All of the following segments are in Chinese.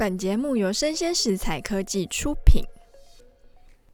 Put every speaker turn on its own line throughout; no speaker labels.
本节目由生鲜食材科技出品。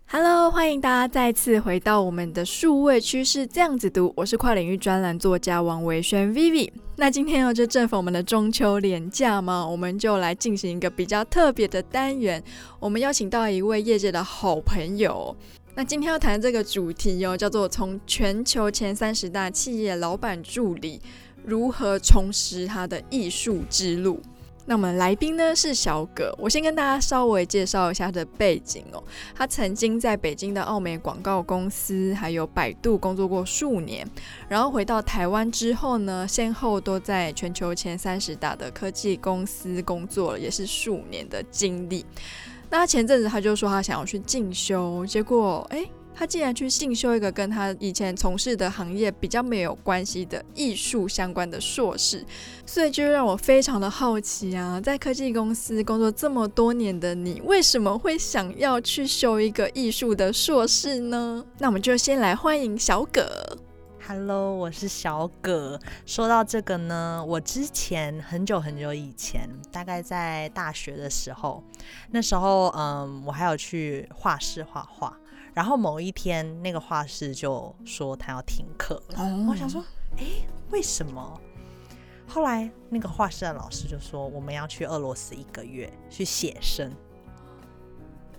Hello，欢迎大家再次回到我们的数位趋势这样子读，我是跨领域专栏作家王维轩 Vivi。那今天呢就正逢我们的中秋连假嘛，我们就来进行一个比较特别的单元。我们邀请到一位业界的好朋友。那今天要谈的这个主题哦，叫做从全球前三十大企业老板助理如何重拾他的艺术之路。那我们来宾呢是小葛，我先跟大家稍微介绍一下他的背景哦。他曾经在北京的奥美广告公司，还有百度工作过数年，然后回到台湾之后呢，先后都在全球前三十大的科技公司工作了，也是数年的经历。那前阵子他就说他想要去进修，结果诶，他竟然去进修一个跟他以前从事的行业比较没有关系的艺术相关的硕士，所以就让我非常的好奇啊，在科技公司工作这么多年的你，为什么会想要去修一个艺术的硕士呢？那我们就先来欢迎小葛。
Hello，我是小葛。说到这个呢，我之前很久很久以前，大概在大学的时候，那时候嗯，我还有去画室画画。然后某一天，那个画室就说他要停课了。Oh. 我想说，哎，为什么？后来那个画室的老师就说，我们要去俄罗斯一个月去写生，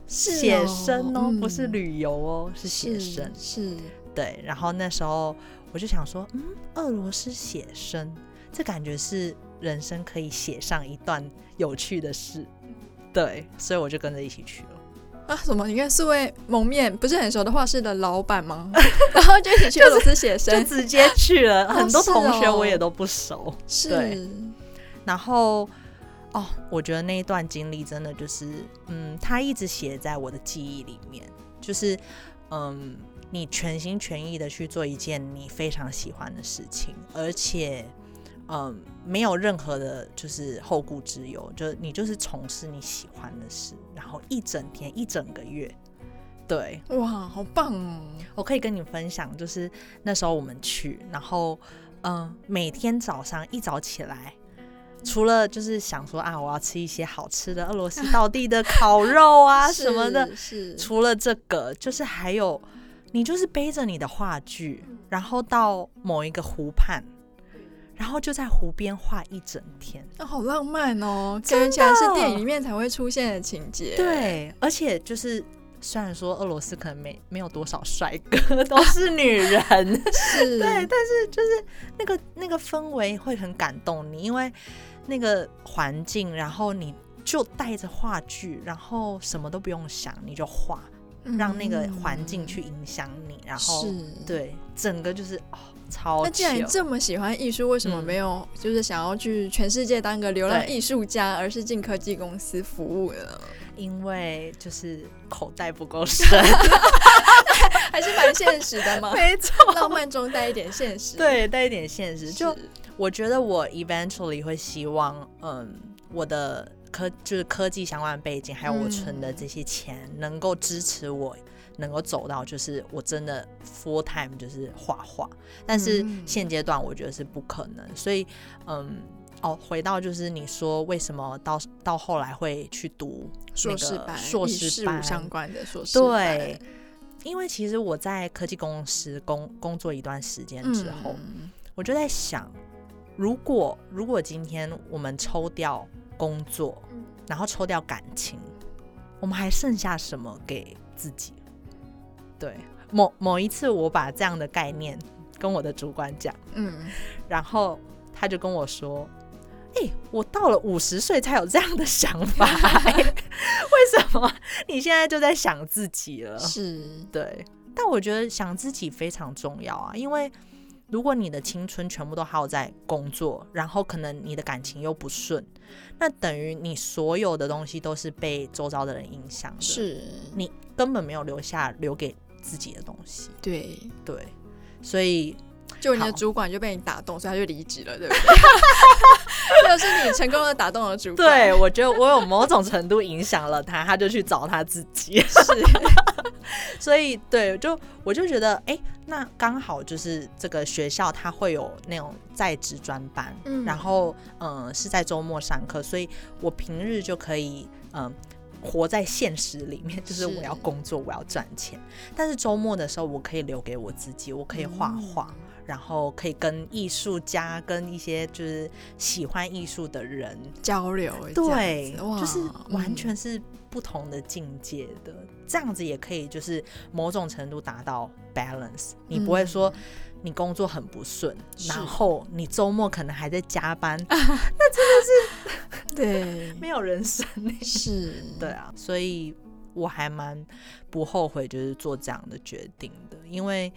是哦、写生哦，嗯、不是旅游哦，是写生，
是。是
对，然后那时候我就想说，嗯，俄罗斯写生，这感觉是人生可以写上一段有趣的事，对，所以我就跟着一起去了。
啊，什么？你看四位蒙面不是很熟的画室的老板吗？然后就一起去俄罗斯写生，
就直接去了。很多同学我也都不熟，
是。
对。然后哦，我觉得那一段经历真的就是，嗯，他一直写在我的记忆里面，就是，嗯。你全心全意的去做一件你非常喜欢的事情，而且，嗯，没有任何的，就是后顾之忧，就是你就是从事你喜欢的事，然后一整天一整个月，对，
哇，好棒哦！
我可以跟你分享，就是那时候我们去，然后，嗯，每天早上一早起来，除了就是想说啊，我要吃一些好吃的俄罗斯道地的烤肉啊 什么的，
是，
除了这个，就是还有。你就是背着你的话剧，然后到某一个湖畔，然后就在湖边画一整天，
那、哦、好浪漫哦！感觉起来是电影里面才会出现的情节。
对，而且就是虽然说俄罗斯可能没没有多少帅哥，都是女人，
是，
对，但是就是那个那个氛围会很感动你，因为那个环境，然后你就带着画具，然后什么都不用想，你就画。让那个环境去影响你，嗯、然后对整个就是哦，超。
那既然你这么喜欢艺术，为什么没有就是想要去全世界当个流浪艺术家，而是进科技公司服务呢？
因为就是口袋不够深，
还是蛮现实的嘛。
没错，
浪漫中带一点现实，
对，带一点现实。就我觉得我 eventually 会希望，嗯，我的。科就是科技相关的背景，还有我存的这些钱，嗯、能够支持我能够走到，就是我真的 full time 就是画画。但是现阶段我觉得是不可能，所以嗯，哦，回到就是你说为什么到到后来会去读硕士班，硕士班
相关的硕士班？
对，因为其实我在科技公司工工作一段时间之后，嗯、我就在想，如果如果今天我们抽掉。工作，然后抽掉感情，我们还剩下什么给自己？对，某某一次，我把这样的概念跟我的主管讲，嗯，然后他就跟我说：“哎、欸，我到了五十岁才有这样的想法、欸，为什么你现在就在想自己了？”
是，
对，但我觉得想自己非常重要啊，因为。如果你的青春全部都耗在工作，然后可能你的感情又不顺，那等于你所有的东西都是被周遭的人影响的，
是
你根本没有留下留给自己的东西。
对
对，所以
就你的主管就被你打动，所以他就离职了，对不对？就是你成功的打动了主管。
对，我觉得我有某种程度影响了他，他就去找他自己。是，所以对，就我就觉得，哎、欸，那刚好就是这个学校它会有那种在职专班，嗯，然后嗯、呃、是在周末上课，所以我平日就可以嗯。呃活在现实里面，就是我要工作，我要赚钱。但是周末的时候，我可以留给我自己，我可以画画，嗯，然后可以跟艺术家、跟一些就是喜欢艺术的人
交流。
对，就是完全是不同的境界的，嗯，这样子也可以就是某种程度达到 balance。你不会说。你工作很不顺，然后你周末可能还在加班，那真的是
对
没有人生。
是，
对啊，所以我还蛮不后悔，就是做这样的决定的，因为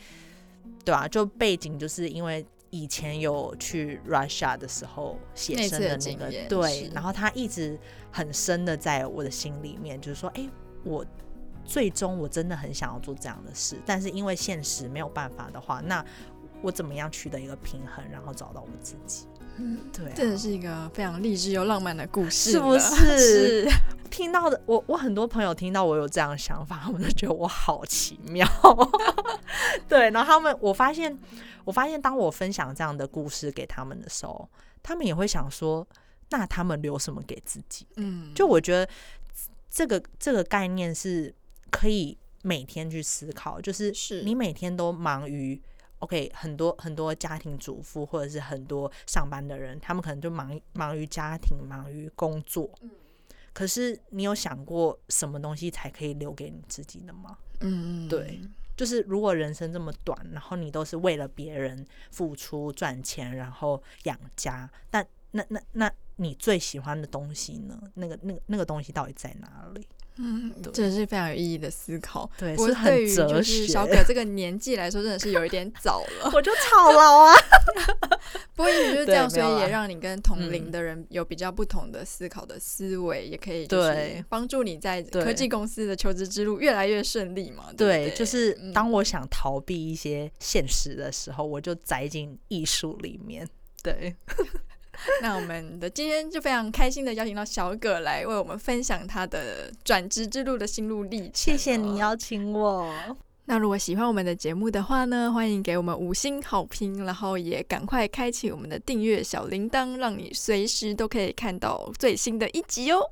对啊，就背景就是因为以前有去 Russia 的时候写生的那个，对，然后他一直很深的在我的心里面，就是说，哎，我。最终我真的很想要做这样的事，但是因为现实没有办法的话，那我怎么样取得一个平衡，然后找到我自己？嗯，对啊，
真的是一个非常励志又浪漫的故事，
是不是？是 听到的，我我很多朋友听到我有这样的想法，他们都觉得我好奇妙。对，然后他们，我发现，我发现当我分享这样的故事给他们的时候，他们也会想说，那他们留什么给自己？嗯，就我觉得这个这个概念是。可以每天去思考，就是你每天都忙于 OK，很多很多家庭主妇或者是很多上班的人，他们可能就忙忙于家庭，忙于工作。可是你有想过什么东西才可以留给你自己的吗？嗯，对，就是如果人生这么短，然后你都是为了别人付出赚钱，然后养家，但那那那你最喜欢的东西呢？那个那个那个东西到底在哪里？
嗯，真的是非常有意义的思考。
对，
不过对于就是小可这个年纪来说，真的是有一点早了。
我就操劳啊！
不过也许就是这样，所以也让你跟同龄的人有比较不同的思考的思维，也可以就是帮助你在科技公司的求职之路越来越顺利嘛。对，对，对，
就是当我想逃避一些现实的时候，我就栽进艺术里面。对。
那我们的今天就非常开心的邀请到小葛来为我们分享他的转职之路的心路历程。
谢谢你邀请我。
那如果喜欢我们的节目的话呢，欢迎给我们五星好评，然后也赶快开启我们的订阅小铃铛，让你随时都可以看到最新的一集哦。